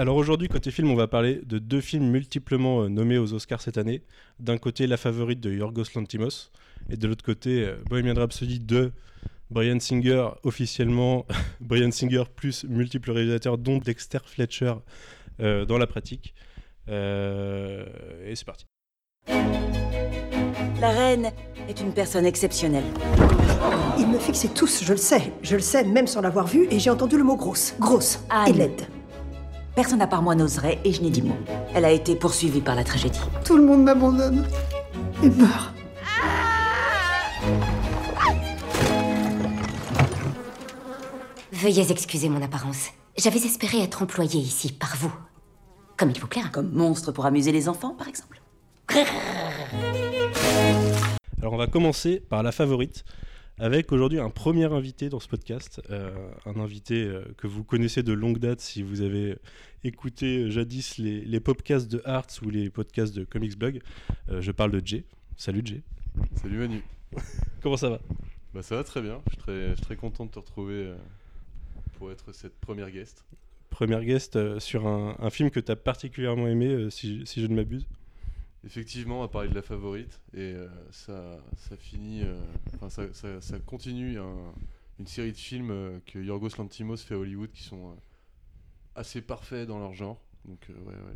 Alors aujourd'hui, côté film, on va parler de deux films multiplement euh, nommés aux Oscars cette année. D'un côté, La Favorite de Yorgos Lantimos, et de l'autre côté, euh, Bohemian Rhapsody de Brian Singer, officiellement Brian Singer plus multiples réalisateurs, dont Dexter Fletcher euh, dans la pratique. Euh, et c'est parti. La reine est une personne exceptionnelle. Ils me fixaient tous, je le sais. Je le sais, même sans l'avoir vu, et j'ai entendu le mot grosse. Grosse. Anne. Et laide. Personne à part moi n'oserait et je n'ai dit mot. Elle a été poursuivie par la tragédie. Tout le monde m'abandonne. Et meurt. Veuillez excuser mon apparence. J'avais espéré être employée ici par vous. Comme il vous plaira. Comme monstre pour amuser les enfants, par exemple. Alors on va commencer par La Favorite, avec aujourd'hui un premier invité dans ce podcast, euh, un invité euh, que vous connaissez de longue date si vous avez écouté euh, jadis les, les podcasts de Arts ou les podcasts de Comics Blog. Euh, je parle de Jay. Salut Jay. Salut Manu. Comment ça va? Bah ça va très bien. Je suis très, je suis très content de te retrouver pour être cette première guest. Première guest sur un, un film que tu as particulièrement aimé, si, si je ne m'abuse? Effectivement, on va parler de la favorite et euh, ça, ça finit, euh, enfin ça, ça- continue un- une série de films euh, que Yorgos Lantimos fait à Hollywood qui sont assez parfaits dans leur genre. Donc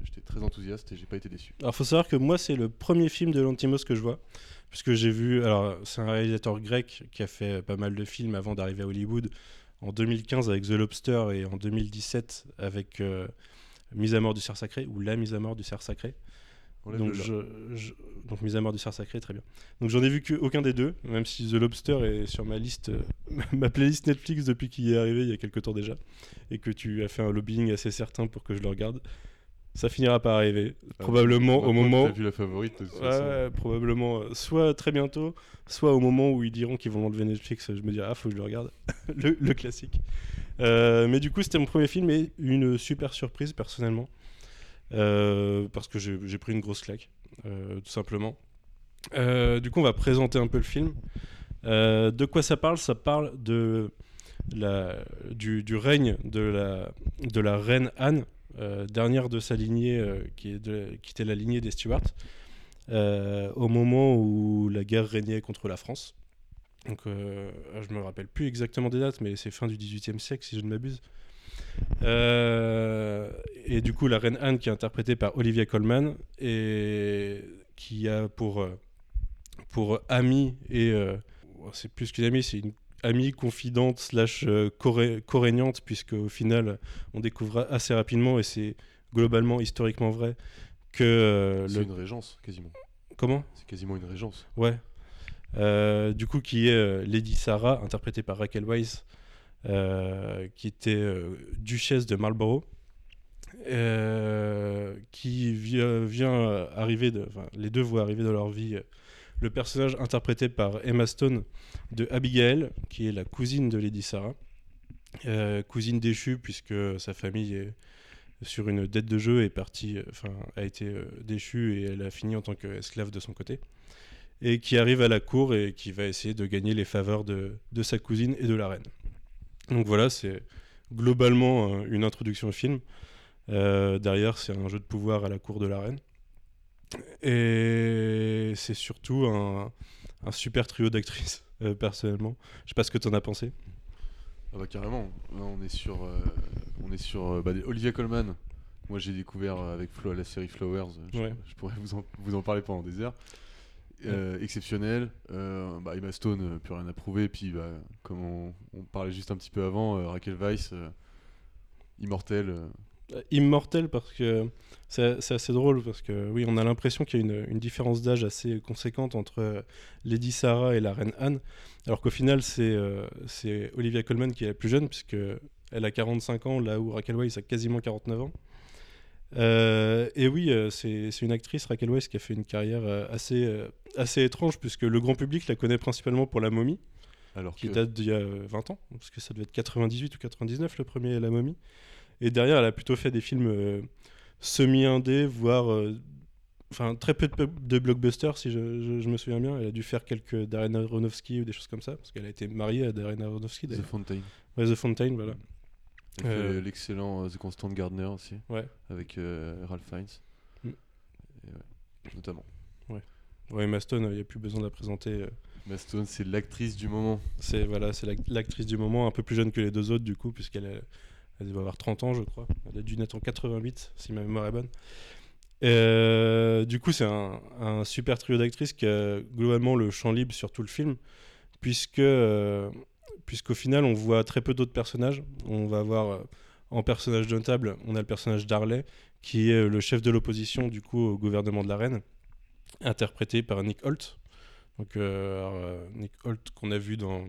j'étais très enthousiaste et j'ai pas été déçu. Alors, faut savoir que moi, c'est le premier film de Lantimos que je vois, puisque j'ai vu. Alors, c'est un réalisateur grec qui a fait pas mal de films avant d'arriver à Hollywood. En 2015 avec The Lobster et en 2017 avec Mise à mort du cerf sacré ou La mise à mort du cerf sacré. Enlève Donc, le là. je, je- donc Mise à mort du cerf sacré, très bien. Donc, j'en ai vu que aucun des deux, même si The Lobster est sur ma liste, euh, ma playlist Netflix depuis qu'il est arrivé il y a quelques temps déjà, et que tu as fait un lobbying assez certain pour que je le regarde. Ça finira par arriver, Ah, probablement au moment. T'as vu la favorite de toute Ouais, façon. probablement euh, soit très bientôt, soit au moment où ils diront qu'ils vont l'enlever Netflix, je me dirai ah faut que je le regarde, le, le classique. Euh, mais du coup c'était mon premier film et une super surprise personnellement parce que j'ai pris une grosse claque euh, tout simplement. Euh, du coup on va présenter un peu le film. Euh, de quoi ça parle? Ça parle de la, du, règne de la, de la reine Anne, euh, dernière de sa lignée, euh, qui, est était la lignée des Stuarts, euh, au moment où la guerre régnait contre la France. Donc, euh, je me rappelle plus exactement des dates, mais c'est fin du XVIIIe siècle, si je ne m'abuse. Euh, et du coup, la reine Anne, qui est interprétée par Olivia Colman, et qui a pour, euh, pour amie, et euh, c'est plus qu'une amie, c'est une amie confidente slash coré- corégnante, puisque au final, on découvre assez rapidement, et c'est globalement historiquement vrai, que euh, C'est le... une régence quasiment. Comment? C'est quasiment une régence. Ouais. Du coup, qui est Lady Sarah, interprétée par Raquel Weisz, euh, qui était euh, duchesse de Marlborough, euh, qui vi- vient euh, arriver, les deux voient arriver dans leur vie euh, le personnage interprété par Emma Stone de Abigail, qui est la cousine de Lady Sarah, Euh, cousine déchue puisque sa famille est sur une dette de jeu est partie, euh, enfin a été euh, déchue et elle a fini en tant qu'esclave de son côté et qui arrive à la cour et qui va essayer de gagner les faveurs de sa cousine et de la reine. Donc voilà, c'est globalement euh, une introduction au film. Euh, derrière, c'est un jeu de pouvoir à la cour de la reine. Et c'est surtout un, un super trio d'actrices, euh, personnellement. Je sais pas ce que tu en as pensé. Ah bah carrément. Là, on est sur, on est sur bah, des- Olivia Colman. Moi, j'ai découvert avec Flo la série Flowers. Je, Ouais. je pourrais vous en, vous en parler pendant des heures. Euh, Exceptionnel. Euh, bah, Emma Stone, euh, plus rien à prouver. Puis, bah, comme on, parlait juste un petit peu avant, Raquel Weisz, euh, immortelle. Immortel parce que c'est assez drôle parce que oui on a l'impression qu'il y a une, différence d'âge assez conséquente entre Lady Sarah et la reine Anne alors qu'au final c'est Olivia Colman qui est la plus jeune puisque elle a 45 ans là où Raquel Weisz a quasiment 49 ans Euh, et oui euh, c'est une actrice Raquel Weisz qui a fait une carrière euh, assez, assez étrange puisque le grand public la connaît principalement pour La Momie alors qui que date d'il y a euh, 20 ans, parce que ça devait être 98 ou 99 le premier La Momie. Et derrière, elle a plutôt fait des films semi-indés, voire. Enfin, très peu de, blockbusters, si je, je- je me souviens bien. Elle a dû faire quelques Darren Aronofsky ou des choses comme ça, parce qu'elle a été mariée à Darren Aronofsky. The. Ouais, The Fountain, voilà. Euh. l'excellent euh, The Constant Gardener aussi, Ouais. avec euh, Ralph Fiennes. Mm. Et ouais, notamment. Ouais, Emma Stone, il n'y a plus besoin de la présenter. Emma Stone, c'est l'actrice du moment. C'est voilà, c'est l'actrice du moment, un peu plus jeune que les deux autres du coup, puisqu'elle est- elle doit avoir 30 ans, je crois. Elle a dû naître en 88, si ma mémoire est bonne. Euh, du coup, c'est un, un super trio d'actrices qui a globalement le champ libre sur tout le film, puisque euh, puisqu'au final, on voit très peu d'autres personnages. On va avoir euh, en personnage notable, on a le personnage d'Harley, qui est le chef de l'opposition du coup au gouvernement de la reine, interprété par Nick Holt. Donc euh, euh, Nick Holt qu'on a vu dans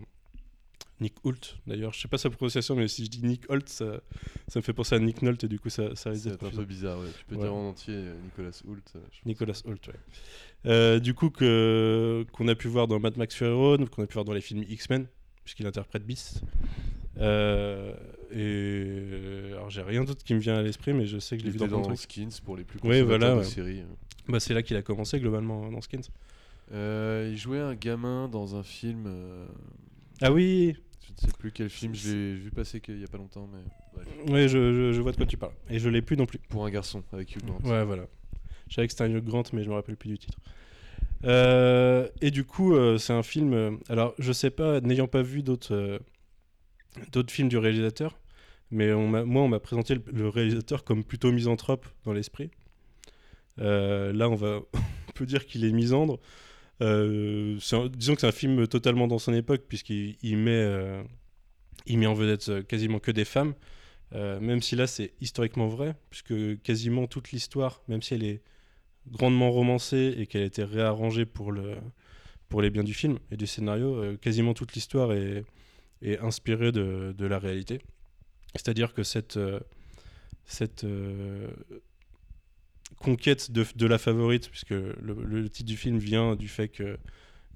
Nick Holt d'ailleurs, je sais pas sa prononciation, mais si je dis Nick Holt, ça, ça me fait penser à Nick Nolte et du coup ça, ça risque C'est d'être un peu bizarre, ouais. Tu peux Ouais. dire en entier euh, Nicolas euh, pense. Nicolas Holt, ouais. Euh, du coup, que, qu'on a pu voir dans Mad Max Fury Road, qu'on a pu voir dans les films X-Men, puisqu'il interprète Beast. Euh, et alors, j'ai rien d'autre qui me vient à l'esprit, mais je sais que je Il l'ai vu dans dans. Skins pour les plus Ouais, voilà, de ouais. séries. Bah, c'est là qu'il a commencé globalement dans Skins. Euh, il jouait un gamin dans un film. euh, Ah oui, je ne sais plus quel film, je l'ai vu passer qu'il y a pas longtemps, mais ouais, je, je- je vois de quoi tu parles. Et je l'ai plus non plus. Pour un garçon avec Hugh Grant. Ouais, voilà. Je savais que c'était un Hugh Grant, mais je me rappelle plus du titre. Euh, et du coup, euh, c'est un film. euh, alors, je sais pas, n'ayant pas vu d'autres films du réalisateur, mais moi, on m'a présenté le, réalisateur comme plutôt misanthrope dans l'esprit. Là, on peut dire qu'il est misandre. Disons que c'est un film totalement dans son époque, puisqu'il il met, met en vedette quasiment que des femmes. Même si là c'est historiquement vrai, puisque quasiment toute l'histoire, même si elle est grandement romancée et qu'elle a été réarrangée pour, le, pour les biens du film et du scénario, euh, quasiment toute l'histoire est, inspirée de, de la réalité. C'est-à-dire que cette, euh, cette euh, conquête de, de la favorite, puisque le, titre du film vient du fait qu'il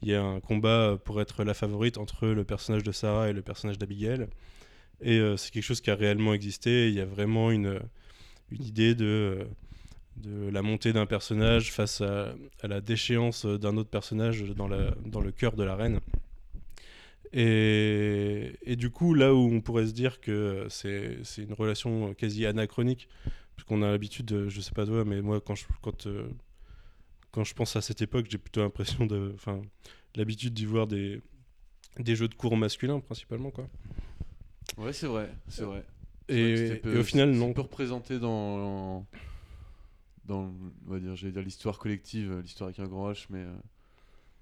y a un combat pour être la favorite entre le personnage de Sarah et le personnage d'Abigail. Et c'est quelque chose qui a réellement existé. Il y a vraiment une, une idée de, de la montée d'un personnage face à, à la déchéance d'un autre personnage dans, la, dans le cœur de la reine. Et, et du coup, là où on pourrait se dire que c'est c'est une relation quasi anachronique, parce qu'on a l'habitude, de- je sais pas toi, mais moi, quand je, quand, euh, quand je pense à cette époque, j'ai plutôt l'impression de. Enfin, l'habitude d'y voir des, des jeux de cours masculins, principalement, quoi. Ouais, c'est vrai, c'est vrai. Et, C'est vrai peu- et au final, c'est non. peu représenté dans, dans on va dire, j'allais dire l'histoire collective, euh, l'histoire avec un grand H, mais euh,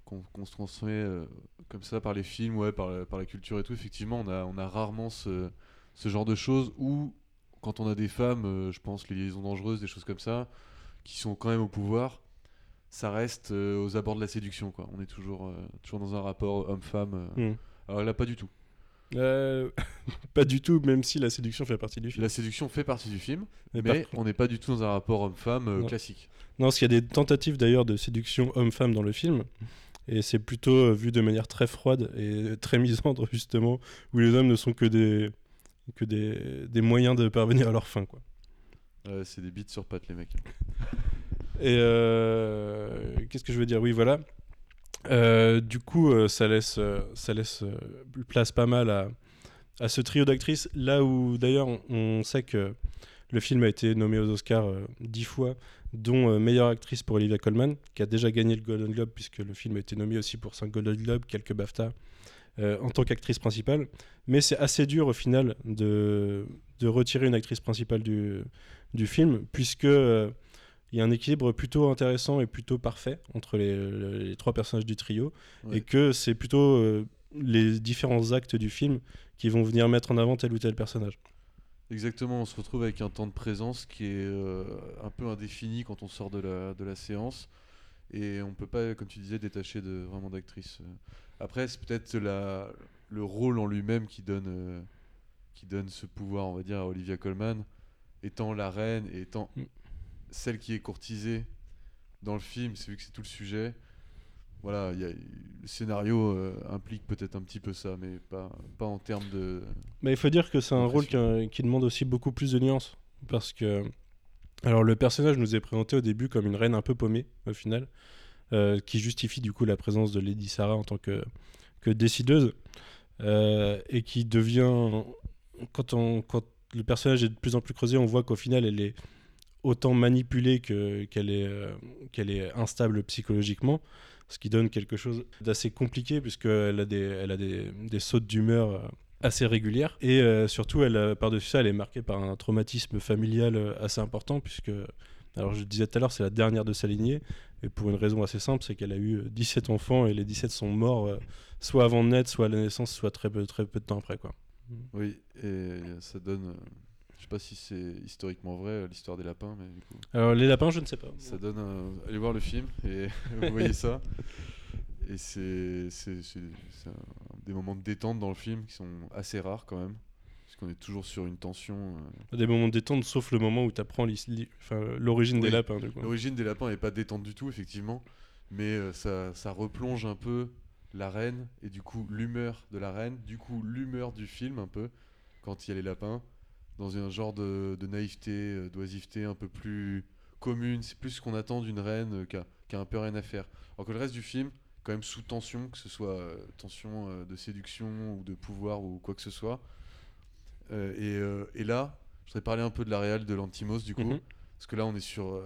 qu'on se transmet euh, comme ça par les films, ouais, par, la- par la culture et tout. Effectivement, on a, on a rarement ce, ce genre de choses où, quand on a des femmes, je pense les liaisons dangereuses, des choses comme ça, qui sont quand même au pouvoir, ça reste aux abords de la séduction, quoi. On est toujours, toujours dans un rapport homme-femme. Hmm. Alors là, pas du tout. Euh, pas du tout, même si la séduction fait partie du film. La séduction fait partie du film, Mais mais, par on n'est pas du tout dans un rapport homme-femme euh, classique. Non, parce qu'il y a des tentatives d'ailleurs de séduction homme-femme dans le film. Et c'est plutôt euh, vu de manière très froide et très misandre, justement, où les hommes ne sont que des, que des, des moyens de parvenir à leur fin. Quoi. C'est des bites sur pattes, les mecs. Et euh, qu'est-ce que je veux dire? Oui, voilà. Euh, du coup, euh, ça laisse, euh, ça laisse place pas mal à, à ce trio d'actrices. Là où, d'ailleurs, on, on sait que le film a été nommé aux Oscars dix fois, dont meilleure actrice pour Olivia Colman, qui a déjà gagné le Golden Globe, puisque le film a été nommé aussi pour 5 Golden Globes, quelques BAFTA, en tant qu'actrice principale. Mais c'est assez dur, au final, de, de retirer une actrice principale du, du film, puisque... il y a un équilibre plutôt intéressant et plutôt parfait entre les, les trois personnages du trio Ouais. et que c'est plutôt euh, les différents actes du film qui vont venir mettre en avant tel ou tel personnage. Exactement, on se retrouve avec un temps de présence qui est euh, un peu indéfini quand on sort de la, de la séance. Et on peut pas, comme tu disais, détacher de, vraiment d'actrice. Après, c'est peut-être la- le rôle en lui-même qui donne, euh, qui donne ce pouvoir, on va dire, à Olivia Colman, étant la reine et étant Mm. Celle qui est courtisée dans le film, c'est vu que c'est tout le sujet. Voilà, il y a- le scénario euh, implique peut-être un petit peu ça, mais pas, pas en termes de. Mais il faut dire que c'est un rôle qui, qui demande aussi beaucoup plus de nuances parce que alors le personnage nous est présenté au début comme une reine un peu paumée au final euh, qui justifie du coup la présence de Lady Sarah en tant que, que décideuse euh, et qui devient quand on quand le personnage est de plus en plus creusé, on voit qu'au final, elle est autant manipulée que- qu'elle est, euh, qu'elle est instable psychologiquement, ce qui donne quelque chose d'assez compliqué, puisqu'elle a des, elle a des, sautes d'humeur euh, assez régulières. Et euh, surtout, par-dessus ça, elle est marquée par un traumatisme familial assez important, puisque, alors je le disais tout à l'heure, c'est la dernière de sa lignée, et pour une raison assez simple, c'est qu'elle a eu euh, 17 enfants, et les 17 sont morts soit avant de naître, soit à la naissance, soit très peu, très peu de temps après. Quoi. Oui, et ça donne. Euh, sais pas si c'est historiquement vrai euh, l'histoire des lapins, mais du coup, Alors les lapins, je ne sais pas. ça donne. un- Allez voir le film et vous voyez ça. Et c'est des moments de détente dans le film qui sont assez rares quand même. Parce qu'on est toujours sur une tension. euh. Des moments de détente, sauf le moment où tu apprends l'origine des lapins. L'origine des lapins n'est pas détente du tout, effectivement. Mais euh, ça, ça replonge un peu la reine et du coup l'humeur de la reine, du coup l'humeur du film un peu, quand il y a les lapins, dans un genre de, de naïveté, euh, d'oisiveté un peu plus commune. C'est plus ce qu'on attend d'une reine euh, qui a, qui a un peu rien à faire. Alors que le reste du film, quand même sous tension, que ce soit euh, tension de séduction ou de pouvoir ou quoi que ce soit. Et, et là, je voudrais parler un peu de la réal de l'Antimos du coup. Mhm. Parce que là, on est sur,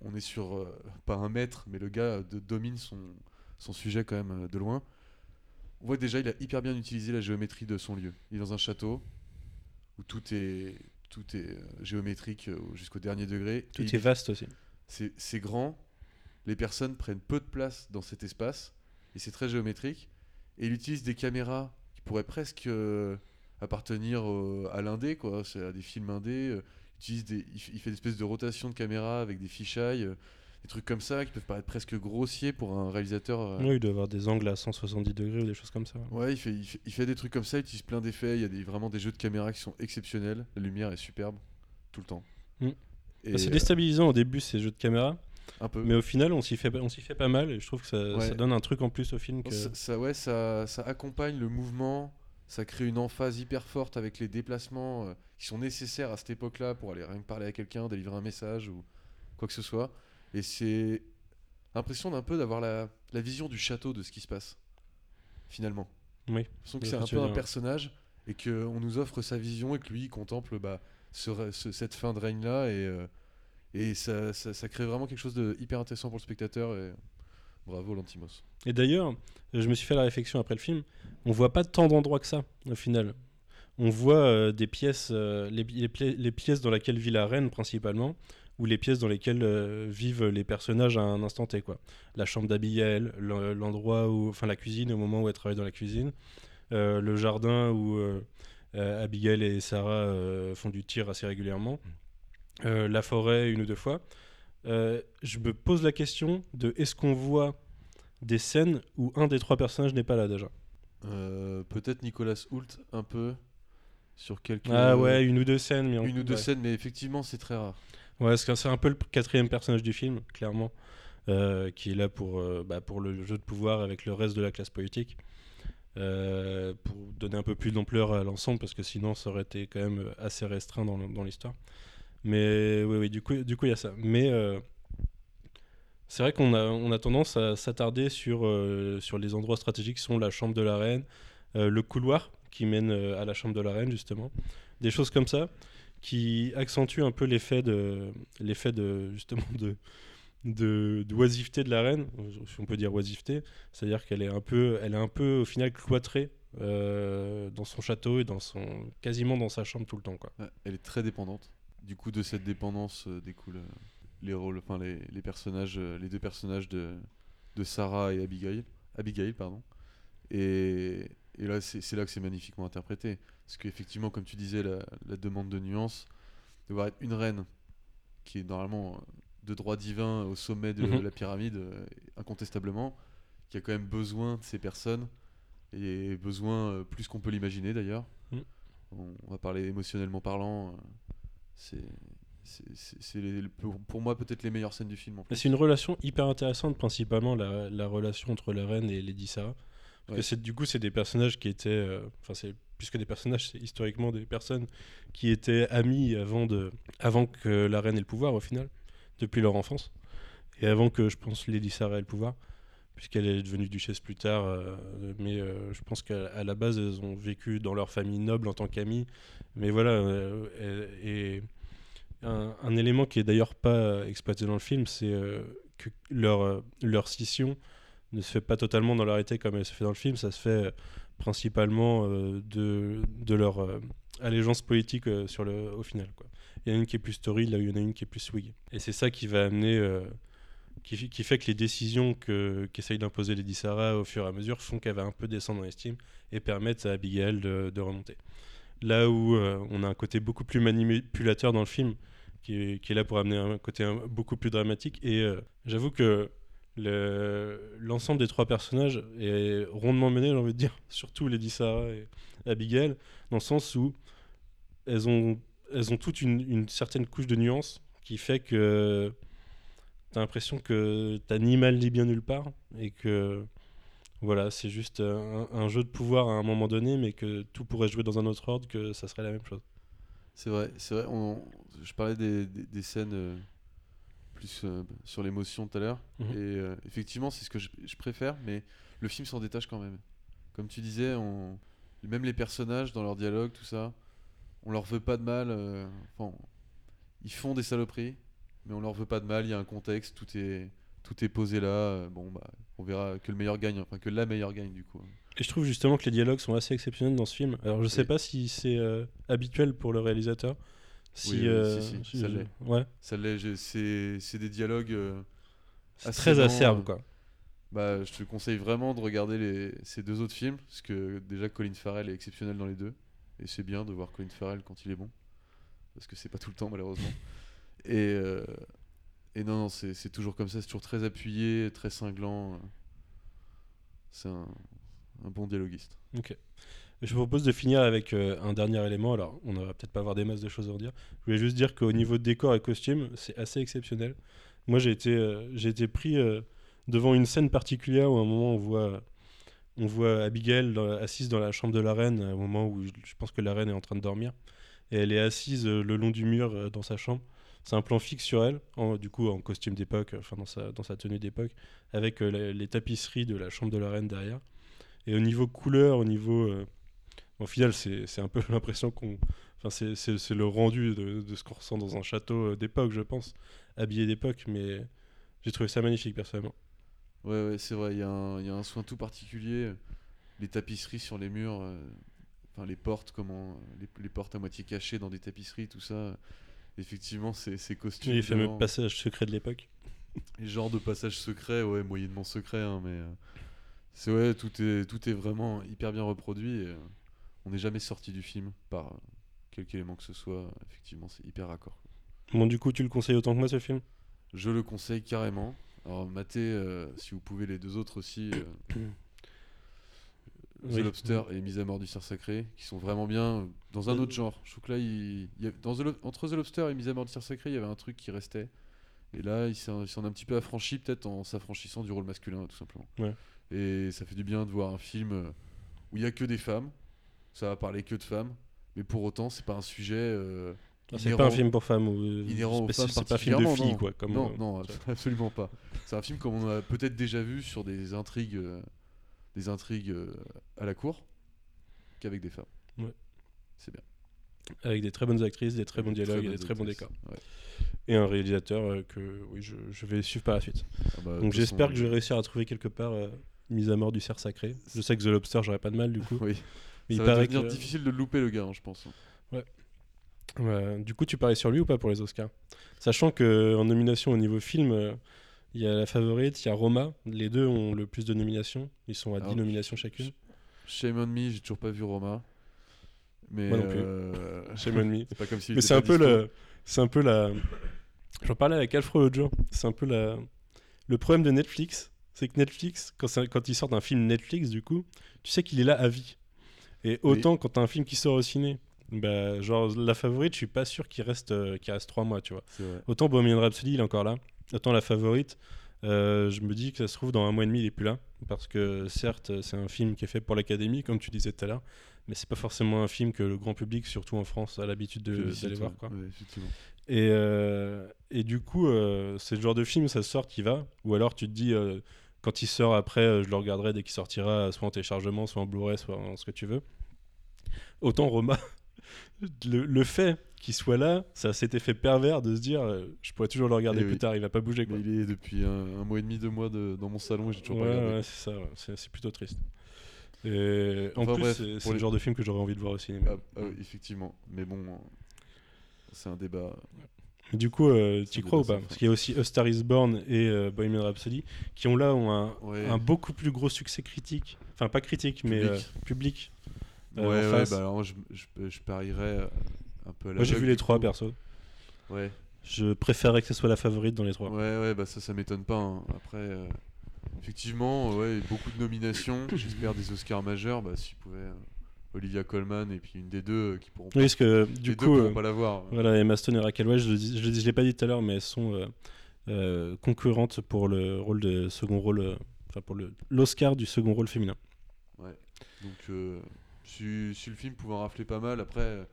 on est sur pas un maître, mais le gars de- domine son, son sujet quand même de loin. On voit déjà, il a hyper bien utilisé la géométrie de son lieu. Il est dans un château où tout est, tout est euh, géométrique euh, jusqu'au dernier degré. Tout Et est vaste aussi. c'est grand, les personnes prennent peu de place dans cet espace, et c'est très géométrique. Et il utilise des caméras qui pourraient presque euh, appartenir euh, à l'indé, quoi, à des films indés. euh, il, utilise des, il, fait des espèces de rotation de caméra avec des euh, des trucs comme ça qui peuvent paraître presque grossiers pour un réalisateur. euh, Oui, il doit avoir des angles à 170 degrés ou des choses comme ça. Ouais, il fait, il, fait, il fait des trucs comme ça, il utilise plein d'effets, il y a des, vraiment des jeux de caméra qui sont exceptionnels, la lumière est superbe, tout le temps. Mm. Bah, c'est euh, déstabilisant au début ces jeux de caméra, un peu. mais au final on s'y fait, on s'y fait pas mal et je trouve que ça, Ouais. ça donne un truc en plus au film. Que... Ça, ça- ouais, ça, ça accompagne le mouvement, ça crée une emphase hyper forte avec les déplacements euh, qui sont nécessaires à cette époque-là pour aller rien que parler à quelqu'un, délivrer un message ou quoi que ce soit. Et c'est l'impression d'un peu d'avoir la, la vision du château de ce qui se passe, finalement. Oui. l'impression que Je c'est un peu un personnage et qu'on nous offre sa vision et que lui il contemple bah, ce rè- ce- cette fin de règne-là et, euh, et ça, ça, ça crée vraiment quelque chose de hyper intéressant pour le spectateur et bravo Lantimos. Et d'ailleurs, je me suis fait la réflexion après le film, on voit pas tant d'endroits que ça au final. On voit euh, des pièces, euh, les, les les pièces dans lesquelles vit la reine principalement, ou les pièces dans lesquelles euh, vivent les personnages à un instant T. Quoi. La chambre d'Abigail, l'en- l'endroit où, enfin la cuisine au moment où elle travaille dans la cuisine, euh, le jardin où euh, Abigail et Sarah font du tir assez régulièrement, la forêt une ou deux fois. Je me pose la question de est-ce qu'on voit des scènes où un des trois personnages n'est pas là déjà? Peut-être Nicolas Hoult un peu sur quelques Ah ouais, une ou deux scènes. Mais en- une ou deux ouais. scènes mais effectivement c'est très rare. Ouais, c'est un peu le quatrième personnage du film, clairement, euh, qui est là pour, euh, bah, pour le jeu de pouvoir avec le reste de la classe politique. Euh, pour donner un peu plus d'ampleur à l'ensemble, parce que sinon ça aurait été quand même assez restreint dans, l'histoire. Mais oui, oui, du coup, du coup, il y a ça. Mais c'est vrai qu'on a, on a tendance à s'attarder sur, sur les endroits stratégiques qui sont la chambre de la reine, le couloir qui mène à la chambre de la reine, justement. Des choses comme ça qui accentuent un peu l'effet de, l'effet de, justement, de, de, d'oisiveté de la reine, si on peut dire oisiveté. C'est-à-dire qu'elle est un peu, elle est un peu, au final, cloîtrée euh, dans son château et dans son, quasiment dans sa chambre tout le temps, quoi. Elle est très dépendante. Du coup, de cette dépendance euh, découlent euh, les rôles, enfin les, les personnages, euh, les deux personnages de, de Sarah et Abigail. Abigail, pardon. Et, et là, c'est là que c'est magnifiquement interprété. Parce qu'effectivement, comme tu disais, la, la demande de nuance, devoir être une reine qui est normalement euh, de droit divin au sommet de Mhm. la pyramide, euh, incontestablement, qui a quand même besoin de ces personnes, et besoin euh, plus qu'on peut l'imaginer d'ailleurs. Mhm. On, on va parler émotionnellement parlant. c'est c'est- pour, pour moi peut-être les meilleures scènes du film. C'est une relation hyper intéressante, principalement la, la relation entre la reine et Lady Sarah. Parce Ouais. que du coup, c'est des personnages qui étaient. euh, Enfin, c'est plus que des personnages, c'est historiquement des personnes qui étaient amies avant, de, avant que la reine ait le pouvoir, au final, depuis leur enfance. Et avant que, je pense, Lady Sarah ait le pouvoir. puisqu'elle est devenue duchesse plus tard. euh, mais euh, je pense qu'à la base, elles ont vécu dans leur famille noble en tant qu'amies. Mais voilà, euh, et, un, élément qui est d'ailleurs pas exploité dans le film, c'est que leur, leur scission ne se fait pas totalement dans leur été comme elle se fait dans le film, ça se fait principalement euh, de, de leur euh, allégeance politique euh, sur le, au final. Quoi. Il y en a une qui est plus story, là il y en a une qui est plus Whig. Et c'est ça qui va amener, qui, fait que les décisions que- qu'essaye d'imposer Lady Sarah au fur et à mesure font qu'elle va un peu descendre en estime et permettent à Abigail de, de remonter. Là où on a un côté beaucoup plus manipulateur dans le film, qui est, qui est là pour amener un côté beaucoup plus dramatique. Et j'avoue que le- l'ensemble des trois personnages est rondement mené, j'ai envie de dire, surtout Lady Sarah et Abigail, dans le sens où elles ont, elles ont toute une, certaine couche de nuance qui fait que t'as l'impression que t'as ni mal ni bien nulle part et que voilà, c'est juste un, jeu de pouvoir à un moment donné, mais que tout pourrait jouer dans un autre ordre, que ça serait la même chose. C'est vrai, c'est vrai. on- je parlais des, des- des scènes euh, plus euh, sur l'émotion tout à l'heure. Mhm. Et euh, effectivement, c'est ce que je, je préfère, mais le film s'en détache quand même. Comme tu disais, on, même les personnages dans leur dialogue, tout ça, on leur veut pas de mal. euh, enfin, ils font des saloperies, mais on leur veut pas de mal. Il y a un contexte, tout est, tout est posé là. bon, bah, on verra que le meilleur gagne, enfin que la meilleure gagne du coup. Et je trouve justement que les dialogues sont assez exceptionnels dans ce film. Alors je sais Oui. pas si c'est euh, habituel pour le réalisateur. Si, Oui, euh, si, si, si- ça l'est. Ouais, Ça l'est, c'est c'est des dialogues. euh, Assez très lent, acerbe quoi. Bah, je te conseille vraiment de regarder les, ces deux autres films, parce que déjà Colin Farrell est exceptionnel dans les deux, et c'est bien de voir Colin Farrell quand il est bon, parce que c'est pas tout le temps malheureusement. Et, euh, et non, non c'est toujours comme ça, c'est toujours très appuyé, très cinglant. C'est un, un bon dialoguiste. Ok. Je vous propose de finir avec euh, un dernier élément. Alors, on ne va peut-être pas avoir des masses de choses à en dire. Je voulais juste dire qu'au niveau de décor et costume, c'est assez exceptionnel. Moi, j'ai été, euh, été pris euh, devant une scène particulière où à un moment on voit, on voit Abigail assise dans la chambre de la reine, au moment où je, pense que la reine est en train de dormir. Et elle est assise le long du mur dans sa chambre. C'est un plan fixe sur elle, du coup en costume d'époque, enfin dans sa, dans sa tenue d'époque, avec les tapisseries de la chambre de la reine derrière. Et au niveau couleur, au niveau. Au final, c'est un peu l'impression qu'on. Enfin, c'est- le rendu de, de ce qu'on ressent dans un château euh, d'époque, je pense, habillé d'époque, mais j'ai trouvé ça magnifique personnellement. Ouais, ouais, c'est vrai, il y, a un- il y a un soin tout particulier. Les tapisseries sur les murs, euh, enfin les portes, comment, les, les portes à moitié cachées dans des tapisseries, tout ça. Effectivement, c'est ces costumes. les fameux passages secrets de l'époque. Les genres de passages secrets, ouais, moyennement secrets, hein, mais euh, c'est ouais, tout est, tout est vraiment hyper bien reproduit. Et, euh, on n'est jamais sorti du film par quelque élément que ce soit. Effectivement, c'est hyper raccord. Bon, du coup, tu le conseilles autant que moi ce film? Je le conseille carrément. Alors, matez, euh, si vous pouvez, les deux autres aussi. euh, The Oui. Lobster et Mise à mort du cerf sacré, qui sont vraiment bien euh, dans un Euh, autre genre. Je trouve que là, il, il y a- dans The Lo- entre The Lobster et Mise à mort du cerf sacré, il y avait un truc qui restait. Et là, il s'en est un petit peu affranchi, peut-être en s'affranchissant du rôle masculin, tout simplement. Ouais. Et ça fait du bien de voir un film euh, où il y a que des femmes. Ça va parler que de femmes. Mais pour autant, c'est pas un sujet. euh, Ah, C'est pas un film pour femmes ou inhérent aux femmes c'est pas un film de filles non. quoi. Comme, non, euh, non, absolument pas. C'est un film comme on a peut-être déjà vu sur des intrigues, euh, des intrigues euh, à la cour, qu'avec des femmes. Ouais. C'est bien. avec des très bonnes actrices, des très bons dialogues et des très bons décors. Ouais. Et un réalisateur euh, que oui, je, je vais suivre par la suite. Ah bah, Donc j'espère que je vais réussir à trouver quelque part euh, Mise à mort du cerf sacré. Je sais que The Lobster, j'aurais pas de mal du coup. Oui. Mais ça il va paraît devenir que- difficile de louper, le gars, hein, je pense. Euh, du coup, tu parlais sur lui ou pas pour les Oscars? Sachant que en nomination au niveau film, euh, il y a La Favorite, il y a Roma. Les deux ont le plus de nominations. Ils sont à 10 Alors, nominations chacune. Shame on me, j'ai toujours pas vu Roma. Mais Moi non plus. euh, Shame on me. c'est pas comme si. Mais c'est un peu le, c'est un peu la. J'en parlais avec Alfred l'autre jour. C'est un peu la. Le problème de Netflix, c'est que Netflix, quand, quand il sort un film Netflix, du coup, tu sais qu'il est là à vie. Et autant quand t'as un film qui sort au ciné, bah, genre La Favorite, je suis pas sûr qu'il reste, euh, qu'il reste 3 mois, tu vois. Autant Bohemian Rhapsody, il est encore là. Autant La Favorite, euh, je me dis que ça se trouve dans un mois et demi, il est plus là. Parce que certes, c'est un film qui est fait pour l'Académie, comme tu disais tout à l'heure. Mais c'est pas forcément un film que le grand public, surtout en France, a l'habitude d'aller voir. Quoi. Ouais. Et, euh, et du coup, euh, c'est le genre de film, ça sort, qui va. Ou alors tu te dis, quand il sort après, euh, je le regarderai dès qu'il sortira, soit en téléchargement, soit en Blu-ray, soit en ce que tu veux. Autant Roma, le, le fait qu'il soit là, ça cet effet pervers de se dire, euh, je pourrais toujours le regarder plus oui. tard, il va pas bouger. Quoi. Il est depuis un, un mois et demi, deux mois de- dans mon salon et j'ai toujours Ouais, pas regardé. ouais, c'est ça, ouais. c'est plutôt triste. Et en plus, c'est le genre de film que j'aurais envie de voir au cinéma. Ah, ah effectivement. Mais bon, c'est un débat. Du coup, euh, tu crois ou pas. Parce qu'il y a aussi A Star Is Born et euh, Bohemian Rhapsody qui ont là ont un, Ouais. un beaucoup plus gros succès critique. Enfin, pas critique, mais Public. euh, public. Ouais, euh, ouais, face. bah alors je, je, je parierais un peu à la Moi, j'ai vu les trois perso. Ouais. Je préférerais que ce soit la favorite dans les trois. Ouais, ouais, bah ça, ça m'étonne pas. hein. Après, euh, effectivement, ouais, beaucoup de nominations. J'espère des Oscars majeurs. Bah, s'ils pouvaient. Olivia Colman et puis une des deux euh, qui pourront Oui, parce que du deux coup, euh, pas l'avoir. voilà, Emma Stone et Raquel Welch, je, je l'ai pas dit tout à l'heure, mais elles sont euh, euh, concurrentes pour le rôle de second rôle, enfin pour le l'Oscar du second rôle féminin. Donc, euh, si, si le film pouvait en rafler pas mal, après,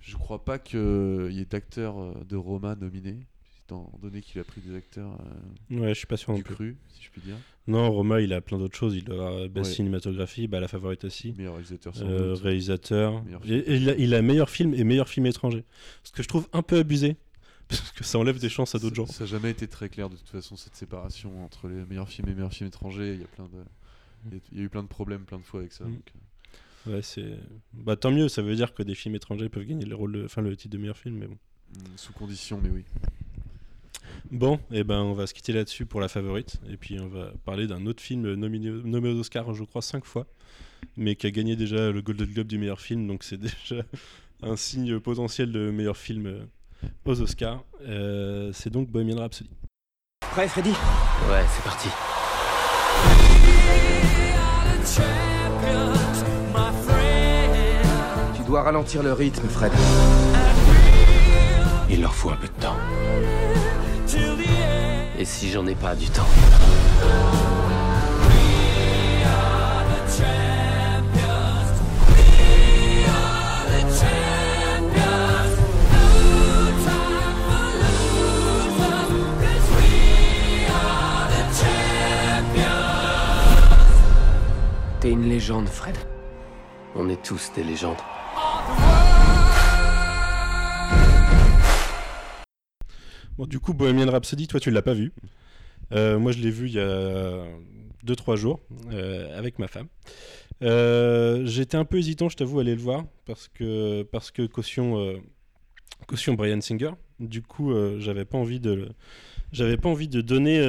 je crois pas qu'il y ait d'acteurs de Roma nominés, étant donné qu'il a pris des acteurs euh, Ouais, je suis pas sûr non du cru, si je puis dire. Non, Roma, il a plein d'autres choses. Il avoir best Ouais. cinématographie, bah, la favorite aussi. Meilleur réalisateur Euh, réalisateur. Meilleur Et, et il, a, il a meilleur film et meilleur film étranger. Ce que je trouve un peu abusé. Parce que ça enlève des chances à d'autres gens. Ça- n'a jamais été très clair de toute façon cette séparation entre les meilleurs films et meilleurs films étrangers. Il y a plein de, il y a- il y a eu plein de problèmes plein de fois avec ça. Mm. donc, euh, Ouais, c'est. Bah, tant mieux, ça veut dire que des films étrangers peuvent gagner le, rôle de- enfin, le titre de meilleur film, mais bon. mm, sous condition, mais oui. Bon, et ben on va se quitter là-dessus pour la favorite. Et puis on va parler d'un autre film nominé, nommé aux Oscars, je crois, cinq fois, mais qui a gagné déjà le Golden Globe du meilleur film, donc c'est déjà un signe potentiel de meilleur film euh, aux Oscars. Euh, c'est donc Bohemian Rhapsody. Prêt, Freddy Ouais, c'est parti. Tu dois ralentir le rythme, Fred. Il leur faut un peu de temps. Et si j'en ai pas du temps T'es une légende, Fred. On est tous des légendes. Du coup, Bohemian Rhapsody, toi, tu l'as pas vu. Euh, moi, je l'ai vu il y a 2-3 jours euh, avec ma femme. Euh, J'étais un peu hésitant, je t'avoue, à aller le voir parce que, parce que caution, caution Brian Singer. Du coup, j'avais pas envie de, j'avais pas envie de donner,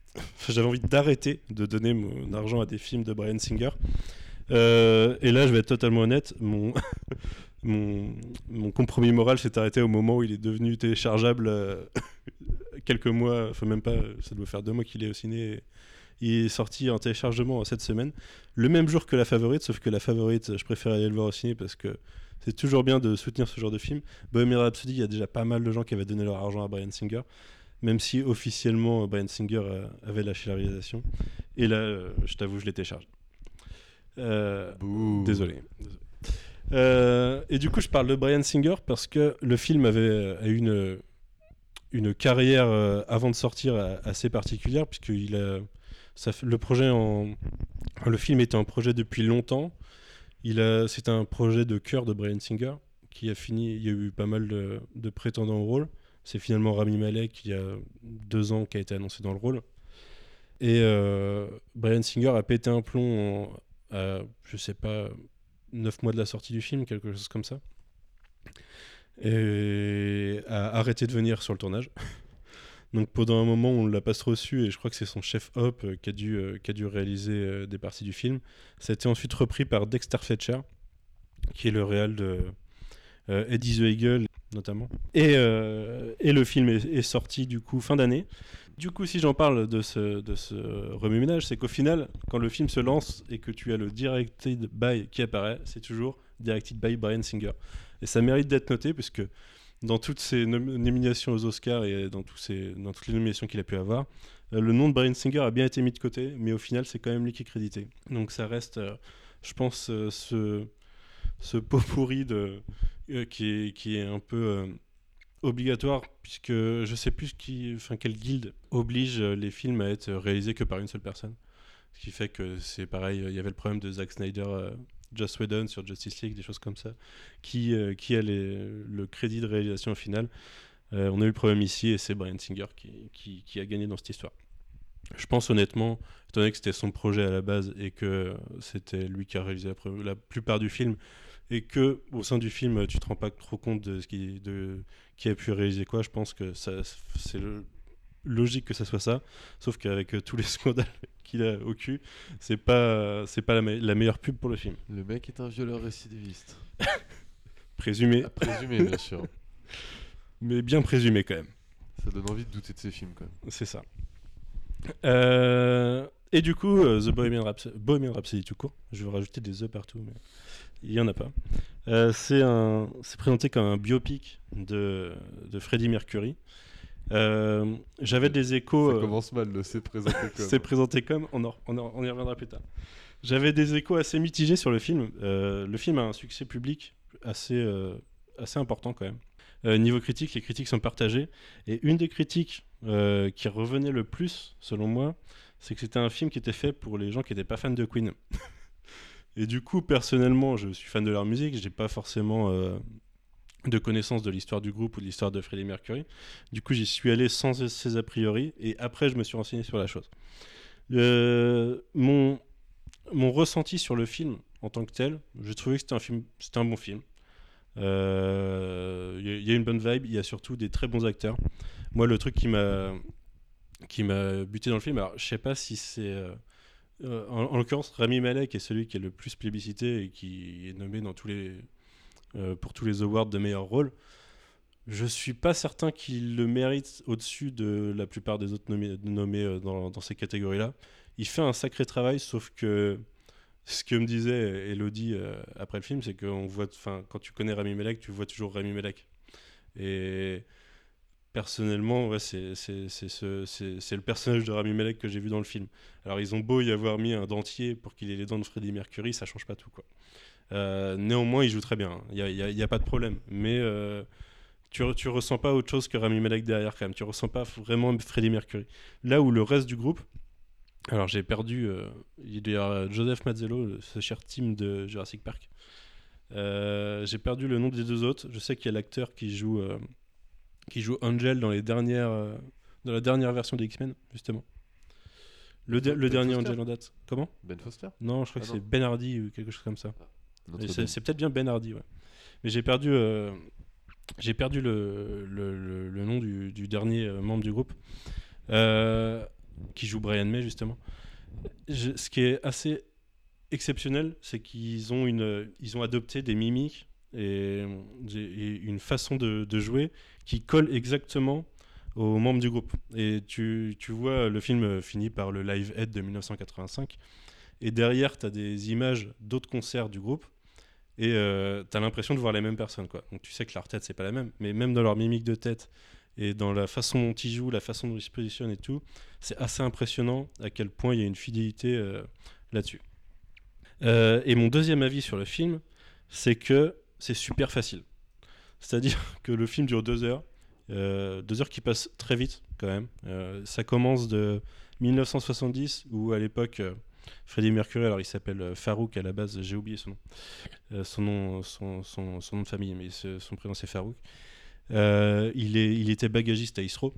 j'avais envie d'arrêter de donner mon argent à des films de Brian Singer. Et là, je vais être totalement honnête, mon, mon, mon compromis moral s'est arrêté au moment où il est devenu téléchargeable euh, quelques mois, enfin même pas, ça doit faire deux mois qu'il est au ciné. et Il est sorti en téléchargement cette semaine, le même jour que la favorite, sauf que la favorite, je préfère aller le voir au ciné parce que c'est toujours bien de soutenir ce genre de film. Bohemian Rhapsody, il y a déjà pas mal de gens qui avaient donné leur argent à Brian Singer, même si officiellement Brian Singer euh, avait lâché la réalisation. Et là, euh, je t'avoue, je l'ai téléchargé. Euh. Désolé. Euh, et du coup, je parle de Brian Singer parce que le film avait euh, a une, une carrière euh, avant de sortir assez particulière, fait- le projet le film était un projet depuis longtemps. C'est un projet de cœur de Brian Singer qui a fini. Il y a eu pas mal de, prétendants au rôle. C'est finalement Rami Malek il y a deux ans qui a été annoncé dans le rôle. Et euh, Brian Singer a pété un plomb à, je sais pas, 9 mois de la sortie du film, quelque chose comme ça. Et a arrêté de venir sur le tournage. Donc pendant un moment, on l'a pas reçu et je crois que c'est son chef Hop euh, qui, a dû, euh, qui a dû réaliser euh, des parties du film. Ça a été ensuite repris par Dexter Fletcher, qui est le réal de Eddie the Eagle notamment. Et, euh, et le film est, sorti du coup fin d'année. Du coup, si j'en parle de ce, de ce remue-ménage, c'est qu'au final, quand le film se lance et que tu as le directed by qui apparaît, c'est toujours directed by Brian Singer. Et ça mérite d'être noté puisque dans toutes ces nom- nominations aux Oscars et dans, tous ces, dans toutes les nominations qu'il a pu avoir, euh, le nom de Brian Singer a bien été mis de côté, mais au final, c'est quand même lui qui est crédité. Donc ça reste, euh, je pense, ce, ce pot pourri euh, qui, est, qui est un peu euh, obligatoire puisque je sais plus qui, enfin quelle guilde oblige euh, les films à être réalisés que par une seule personne. Ce qui fait que c'est pareil, il y avait le problème de Zack Snyder, euh, Joss Whedon sur Justice League, des choses comme ça, qui, qui a le crédit de réalisation au final. On a eu le problème ici et c'est Brian Singer qui, qui- a gagné dans cette histoire. Je pense honnêtement, étant donné que c'était son projet à la base et que c'était lui qui a réalisé la plupart du film, et que au sein du film tu te rends pas trop compte de ce qui, de, qui a pu réaliser quoi, je pense que c'est logique que ça soit ça. Sauf qu'avec euh, tous les scandales qu'il a au cul, c'est pas, c'est pas la, me- la meilleure pub pour le film. Le mec est un violeur récidiviste. Présumé, À présumer, bien sûr. mais bien présumé quand même. Ça donne envie de douter de ses films, quand même. C'est ça. Euh, et du coup, euh, The Bohemian Rhapsody, Bohemian Rhapsody tout court, je vais rajouter des The partout, mais il y en a pas. Euh, c'est présenté comme un biopic de, de Freddie Mercury. Euh, J'avais des échos. Ça euh, commence mal, le c'est présenté comme. c'est présenté comme, on, en- on, en- on y reviendra plus tard. J'avais des échos assez mitigés sur le film. Euh, le film a un succès public assez, assez important quand même. Niveau critique, les critiques sont partagées. Et une des critiques qui revenait le plus, selon moi, c'est que c'était un film qui était fait pour les gens qui n'étaient pas fans de Queen. Et du coup, personnellement, je suis fan de leur musique. J'ai pas forcément euh, de connaissance de l'histoire du groupe ou de l'histoire de Freddie Mercury. Du coup, j'y suis allé sans ces a priori. Et après, je me suis renseigné sur la chose. Euh, mon, mon ressenti sur le film en tant que tel, j'ai trouvé que c'était un, film, c'était un bon film. Euh, il y a une bonne vibe, il y a surtout des très bons acteurs. Moi, le truc qui m'a qui m'a buté dans le film, alors je sais pas si c'est. Euh, en, en l'occurrence, Rami Malek est celui qui est le plus plébiscité et qui est nommé euh, pour tous les awards de meilleur rôle. Je suis pas certain qu'il le mérite au-dessus de la plupart des autres nommés, euh, dans, ces catégories-là. Il fait un sacré travail, sauf que ce que me disait Elodie après le film, c'est que quand tu connais Rami Malek, tu vois toujours Rami Malek. Et personnellement, ouais, c'est c'est- c'est ce- c'est- c'est le personnage de Rami Malek que j'ai vu dans le film. Alors, ils ont beau y avoir mis un dentier pour qu'il ait les dents de Freddie Mercury, ça change pas tout, quoi. Euh, néanmoins, il joue très bien, hein. il n'y a, a- pas de problème. Mais euh, tu, tu ressens pas autre chose que Rami Malek derrière, quand même. Tu ressens pas vraiment Freddie Mercury. Là où le reste du groupe, alors j'ai perdu, euh, il y a Joseph Mazzello, ce cher team de Jurassic Park. J'ai perdu le nom des deux autres. Je sais qu'il y a l'acteur qui joue, qui joue Angel dans les dernières, euh, dans la dernière version des X-Men, justement. Le, de- Ben dernier Foster Angel en date. Comment? Ben Foster? Non, je crois Ah que non. c'est Ben Hardy ou quelque chose comme ça. Et C'est Ben. peut-être bien Ben Hardy, ouais. Mais j'ai perdu, euh, j'ai perdu le, le, nom du, du dernier euh, membre du groupe, euh, qui joue Brian May, justement. Je- ce qui est assez exceptionnel, c'est qu'ils ont, une, ils ont adopté des mimiques et, une façon de, jouer qui colle exactement aux membres du groupe. Et tu, tu vois, le film finit par le Live Aid de 1985. Et derrière, tu as des images d'autres concerts du groupe. Et tu as l'impression de voir les mêmes personnes. Quoi. Donc tu sais que leur tête, c'est pas la même. Mais même dans leur mimique de tête et dans la façon dont ils jouent, la façon dont ils se positionnent et tout, c'est assez impressionnant à quel point il y a une fidélité euh, là-dessus. Euh, et mon deuxième avis sur le film, c'est que c'est super facile. C'est-à-dire que le film dure deux heures. euh, deux heures qui passent très vite quand même. Euh, ça commence de 1970 où à l'époque euh, Freddie Mercury, alors il s'appelle euh, Farouk à la base, j'ai oublié son nom, son, nom son, nom de famille, mais son prénom c'est Farouk. Il, est, il était bagagiste à Isro.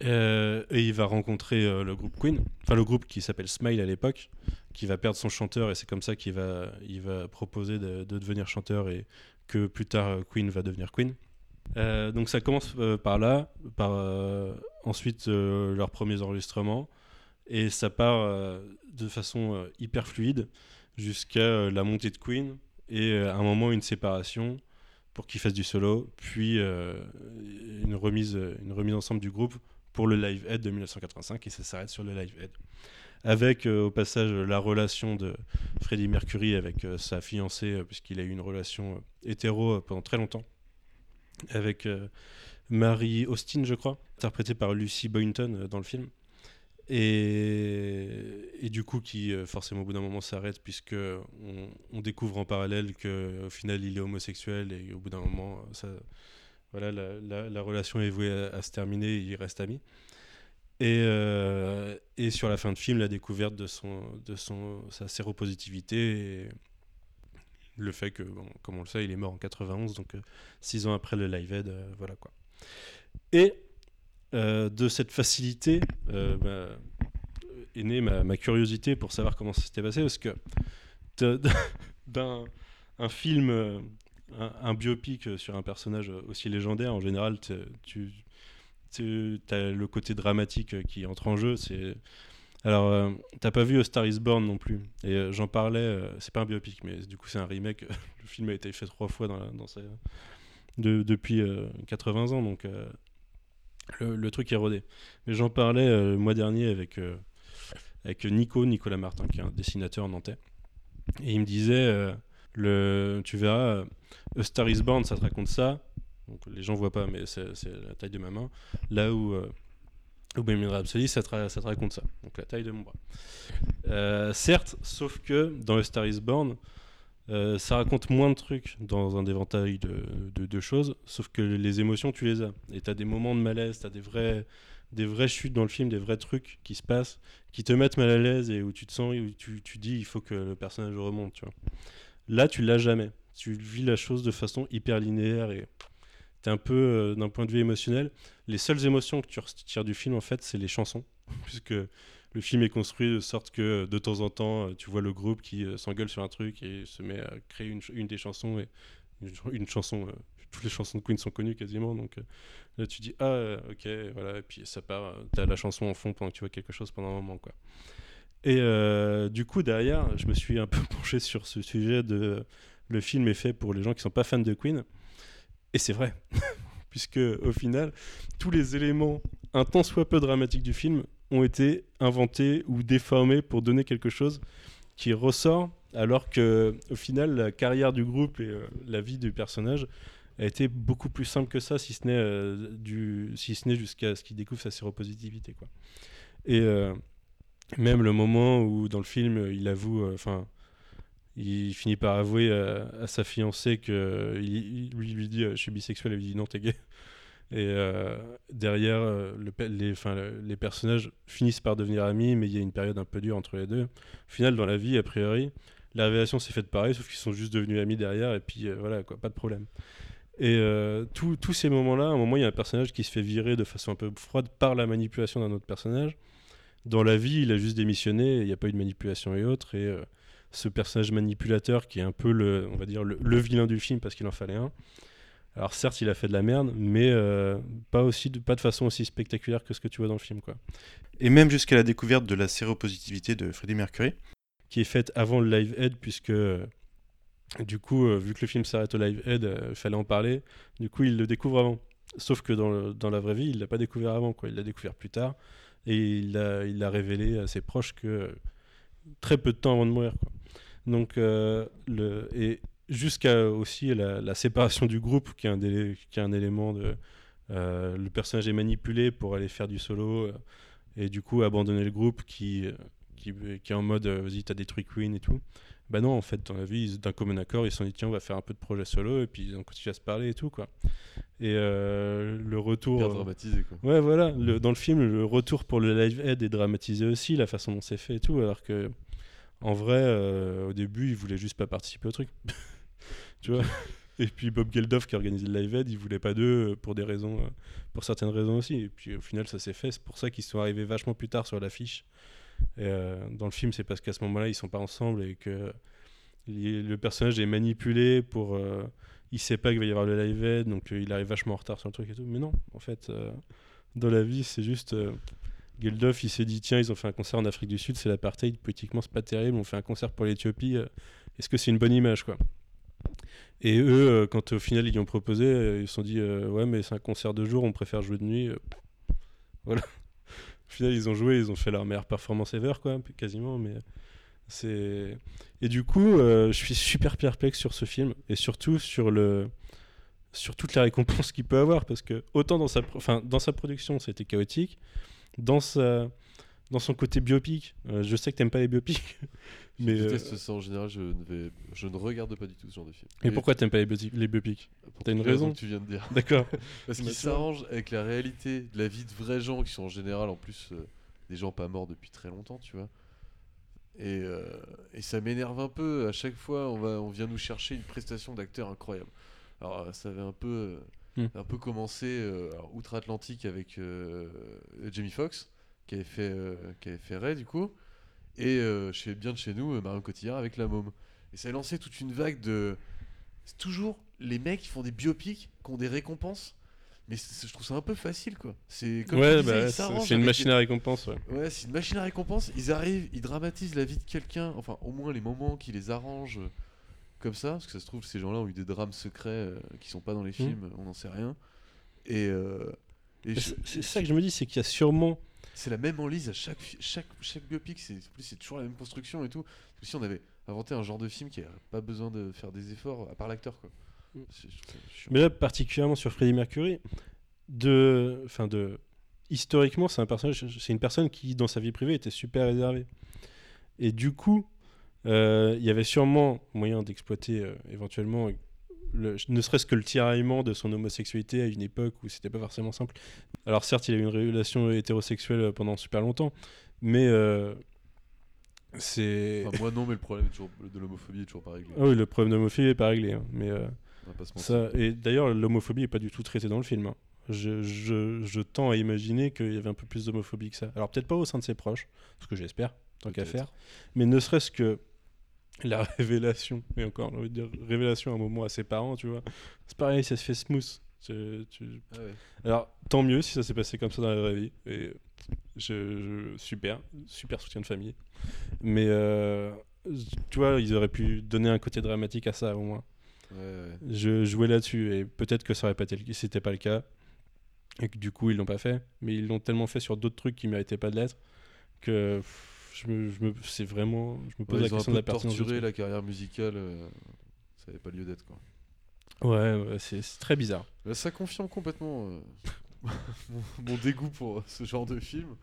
Et il va rencontrer le groupe Queen, enfin le groupe qui s'appelle Smile à l'époque, qui va perdre son chanteur et c'est comme ça qu'il va, il va proposer de, de devenir chanteur et que plus tard euh, Queen va devenir Queen. Euh, donc ça commence euh, par là, par ensuite leurs premiers enregistrements et ça part de façon hyper fluide jusqu'à la montée de Queen et à un moment une séparation pour qu'il fasse du solo, puis une remise, une remise ensemble du groupe pour le Live Aid de 1985 et ça s'arrête sur le Live Aid. Avec euh, au passage la relation de Freddie Mercury avec euh, sa fiancée, euh, puisqu'il a eu une relation hétéro pendant très longtemps, avec Mary Austin, je crois, interprétée par Lucy Boynton dans le film. Et, et du coup, qui forcément au bout d'un moment s'arrête, puisque on, découvre en parallèle qu'au final il est homosexuel et au bout d'un moment, voilà, la, la- la relation est vouée à, se terminer, ils restent amis. Et, euh, et sur la fin de film, la découverte de, son, de son, sa séropositivité et le fait que, comme on le sait, il est mort en 91, donc euh, six ans après le Live Aid, euh, voilà quoi. Et de cette facilité bah, est née ma, curiosité pour savoir comment ça s'était passé, parce que d'un un film, un, un biopic sur un personnage aussi légendaire, en général, tu tu as le côté dramatique euh, qui entre en jeu. C'est alors euh, t'as pas vu A Star Is Born non plus. Et euh, j'en parlais. euh, c'est pas un biopic, mais du coup c'est un remake. le film a été fait trois fois dans, la- depuis euh, 80 ans, donc euh, le, truc est rodé. Mais j'en parlais euh, le mois dernier avec euh, avec Nico, Nicolas Martin, qui est un dessinateur nantais. Et il me disait, euh, tu verras, euh, A Star Is Born, ça te raconte ça. Donc les gens voient pas, mais c'est la taille de ma main. Là où, euh, où Bohemian Rhapsody, ça te, ça te raconte ça. Donc la taille de mon bras. Euh, certes, sauf que dans A Star Is Born, euh, ça raconte moins de trucs dans un éventail de, choses, sauf que les émotions, tu les as. Et tu as des moments de malaise, tu as des vrais, des vraies chutes dans le film, des vrais trucs qui se passent, qui te mettent mal à l'aise et où tu te sens, où tu, tu dis il faut que le personnage remonte. Tu vois. Là, tu l'as jamais. Tu vis la chose de façon hyper linéaire et t'es un peu, euh, d'un point de vue émotionnel, les seules émotions que tu retires du film, en fait, c'est les chansons. Puisque le film est construit de sorte que de temps en temps, euh, tu vois le groupe qui euh, s'engueule sur un truc et se met à créer une, des chansons. Et une, ch- une chanson, euh, toutes les chansons de Queen sont connues quasiment. Donc euh, là, tu dis, ah, euh, ok, voilà. Et puis ça part, euh, t'as la chanson en fond pendant que tu vois quelque chose pendant un moment, quoi. Et euh, du coup, derrière, je me suis un peu penché sur ce sujet de le film est fait pour les gens qui sont pas fans de Queen. Et c'est vrai, puisque au final, tous les éléments un tant soit peu dramatiques du film ont été inventés ou déformés pour donner quelque chose qui ressort, alors que au final, la carrière du groupe et euh, la vie du personnage a été beaucoup plus simple que ça, si ce n'est euh, si ce n'est jusqu'à ce qu'il découvre sa séropositivité, quoi. Et euh, même le moment où dans le film, il avoue, enfin il finit par avouer à, sa fiancée que lui lui dit euh, je suis bisexuel elle lui dit non t'es gay. Et euh, derrière euh, les, le- les personnages finissent par devenir amis mais il y a une période un peu dure entre les deux. Au final dans la vie a priori la révélation s'est faite pareil sauf qu'ils sont juste devenus amis derrière et puis voilà quoi pas de problème. Et euh, tous ces moments là à un moment il y a un personnage qui se fait virer de façon un peu froide par la manipulation d'un autre personnage. Dans la vie il a juste démissionné il n'y a pas eu de manipulation et autres ce personnage manipulateur qui est un peu le, on va dire, le, le vilain du film parce qu'il en fallait un. Alors certes, il a fait de la merde, mais euh, pas, aussi de, pas de façon aussi spectaculaire que ce que tu vois dans le film. Quoi. Et même jusqu'à la découverte de la séropositivité de Freddie Mercury. Qui est faite avant le Live Aid, puisque euh, du coup, euh, vu que le film s'arrête au Live Aid, il fallait en parler. Du coup, il le découvre avant. Sauf que dans, le- dans la vraie vie, il l'a pas découvert avant. Quoi. Il l'a découvert plus tard. Et il l'a il l'a révélé à ses proches que très peu de temps avant de mourir. Donc, euh, le, et jusqu'à aussi la, séparation du groupe, qui est un, délai- qui est un élément de. euh, le personnage est manipulé pour aller faire du solo euh, et du coup abandonner le groupe qui, qui, qui est en mode vas-y, t'as détruit Queen et tout. Bah non, en fait, dans la vie, ils- d'un commun accord, ils se sont dit tiens, on va faire un peu de projet solo et puis ils ont continué à se parler et tout quoi. Et euh, le retour. Hyper euh, dramatisé, quoi. Ouais, voilà. Le- dans le film, le retour pour le live aid est dramatisé aussi, la façon dont c'est fait et tout, alors que en vrai, euh, au début, il voulait juste pas participer au truc. tu vois? Et puis Bob Geldof qui a organisé le live aid, il voulait pas d'eux pour des raisons, pour certaines raisons aussi. Et puis au final, ça s'est fait. C'est pour ça qu'ils sont arrivés vachement plus tard sur l'affiche. Euh, dans le film, c'est parce qu'à ce moment-là, ils sont pas ensemble et que le personnage est manipulé pour. euh, il sait pas qu'il va y avoir le live aid, donc euh, il arrive vachement en retard sur le truc et tout. Mais non, en fait, euh, dans la vie, c'est juste. Geldof, il s'est dit tiens, ils ont fait un concert en Afrique du Sud, c'est l'apartheid, politiquement, c'est pas terrible. On fait un concert pour l'Éthiopie, est-ce que c'est une bonne image, quoi? Et eux, quand au final ils y ont proposé, ils se sont dit ouais, mais c'est un concert de jour, on préfère jouer de nuit. voilà. Au final, ils ont joué, ils ont fait leur meilleure performance ever, quoi, quasiment, mais c'est. Et du coup, euh, je suis super perplexe sur ce film et surtout sur le sur toutes les récompenses qu'il peut avoir parce que autant dans sa pro- enfin dans sa production c'était chaotique dans sa dans son côté biopic. Euh, je sais que t'aimes pas les biopics, mais je euh, déteste ça en général, je ne, vais... je ne regarde pas du tout ce genre de film. et pourquoi t'aimes pas les, biopics- les biopics? T'as une raison que tu viens de dire. D'accord. Parce Bah, qu'il tu vois. s'arrange avec la réalité de la vie de vrais gens qui sont en général en plus euh, des gens pas morts depuis très longtemps, tu vois. Et, euh, et ça m'énerve un peu. À chaque fois, on, va, on vient nous chercher une prestation d'acteur incroyable. Alors, euh, ça avait un peu, euh, Hmm. un peu commencé euh, outre-Atlantique avec euh, Jamie Foxx, qui avait fait, euh, qui avait fait Ray, du coup. Et euh, chez, bien de chez nous, euh, Marion Cotillard avec La Môme. Et ça a lancé toute une vague de. C'est toujours les mecs qui font des biopics, qui ont des récompenses. Mais je trouve ça un peu facile, quoi. C'est comme ouais, bah, c'est une machine à récompense. Ouais. Ouais, c'est une machine à récompense. Ils arrivent, ils dramatisent la vie de quelqu'un, enfin au moins les moments qui les arrangent euh, comme ça, parce que ça se trouve ces gens-là ont eu des drames secrets euh, qui sont pas dans les films, on n'en sait rien. Et, euh, et je- C'est c'est ça que je me dis, c'est qu'il y a sûrement. C'est la même enlise à chaque chaque chaque biopic, c'est plus, c'est toujours la même construction et tout. Comme si on avait inventé un genre de film qui a pas besoin de faire des efforts à part l'acteur quoi. Mm. C'est-. Mais là, particulièrement sur Freddie Mercury, de, enfin de, historiquement, c'est un personnage, c'est une personne qui, dans sa vie privée, était super réservée. Et du coup, euh, il y avait sûrement moyen d'exploiter euh, éventuellement, le- ne serait-ce que le tiraillement de son homosexualité à une époque où c'était pas forcément simple. Alors certes, il a eu une relation hétérosexuelle pendant super longtemps, mais euh, c'est. Enfin, moi non, mais le problème toujours, de l'homophobie est toujours pas réglé. Ah oui, le problème d'homophobie est pas réglé, hein, mais. euh, ça, et d'ailleurs, l'homophobie est pas du tout traitée dans le film. hein. Je, je, je tends à imaginer qu'il y avait un peu plus d'homophobie que ça. Alors peut-être pas au sein de ses proches, ce que j'espère, tant qu'à faire, mais ne serait-ce que la révélation, et encore, j'ai envie de dire révélation à un moment à ses parents, tu vois. C'est pareil, ça se fait smooth. Tu- tu- Ah ouais. Alors tant mieux si ça s'est passé comme ça dans la vraie vie. Et je, je- super, super soutien de famille. Mais euh, tu vois, ils auraient pu donner un côté dramatique à ça au moins Ouais, ouais. je jouais là-dessus et peut-être que ça aurait pas été le- c'était pas le cas et que du coup ils l'ont pas fait mais ils l'ont tellement fait sur d'autres trucs qui méritaient pas de l'être que pff, je me, je me- c'est vraiment je me pose Ouais, la question de la pertinence truc. la carrière musicale, euh, ça avait pas lieu d'être quoi. ouais, ouais, c'est très bizarre Là, ça confirme complètement euh, mon, mon dégoût pour ce genre de film.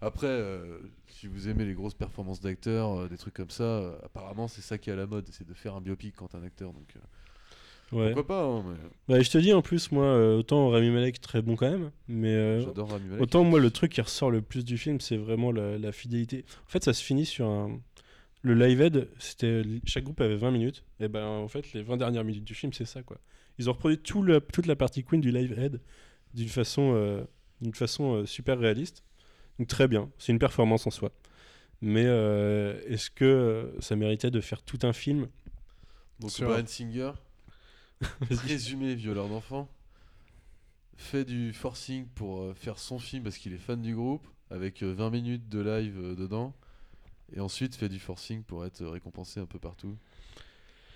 Après, euh, si vous aimez les grosses performances d'acteurs, euh, des trucs comme ça, euh, apparemment c'est ça qui est à la mode, c'est de faire un biopic quand un acteur. Donc euh, ouais pourquoi pas hein, mais bah, je te dis en plus moi euh, autant Rami Malek très bon quand même mais euh, J'adore Rami Malek. Autant moi le truc qui ressort le plus du film c'est vraiment la, la fidélité. En fait ça se finit sur un... Le live aid, c'était chaque groupe avait 20 minutes. Et ben en fait les 20 dernières minutes du film c'est ça quoi. Ils ont reproduit tout le- toute la partie Queen du live aid d'une façon, euh, d'une façon euh, super réaliste. Donc très bien, c'est une performance en soi. Mais euh, est-ce que ça méritait de faire tout un film Donc sur- Brian Singer, résumé violeur d'enfant, fait du forcing pour euh, faire son film parce qu'il est fan du groupe, avec euh, 20 minutes de live euh, dedans, et ensuite fait du forcing pour être euh, récompensé un peu partout.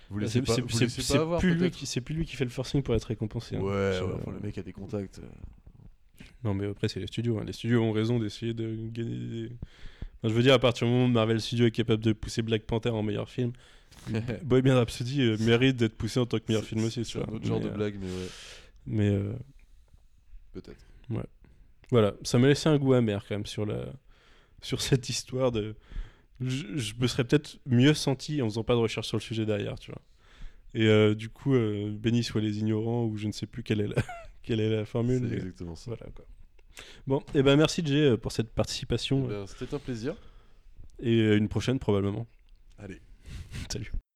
Vous laissez C'est- pas, c'est- vous c'est- laissez c'est pas avoir plus lui qui, c'est plus lui qui fait le forcing pour être récompensé. hein. Ouais, enfin, le mec a des contacts. euh. Non, mais après, c'est les studios. hein. Les studios ont raison d'essayer de gagner des. Enfin, je veux dire, à partir du moment où Marvel Studios est capable de pousser Black Panther en meilleur film, Bohemian Rhapsody euh, mérite d'être poussé en tant que meilleur film aussi. C'est tu un vois. autre genre Mais, de euh, blague, mais ouais, Mais euh, peut-être. voilà, ça m'a laissé un goût amer quand même sur, la... sur cette histoire de. Je, je me serais peut-être mieux senti en faisant pas de recherche sur le sujet derrière, tu vois. Et euh, du coup, euh, béni soient les ignorants, ou je ne sais plus quelle est la, quelle est la formule. C'est mais exactement ça. Voilà, quoi. Bon, et ben merci Jay euh, pour cette participation Ben, C'était un plaisir. et euh, une prochaine probablement. Allez. Salut.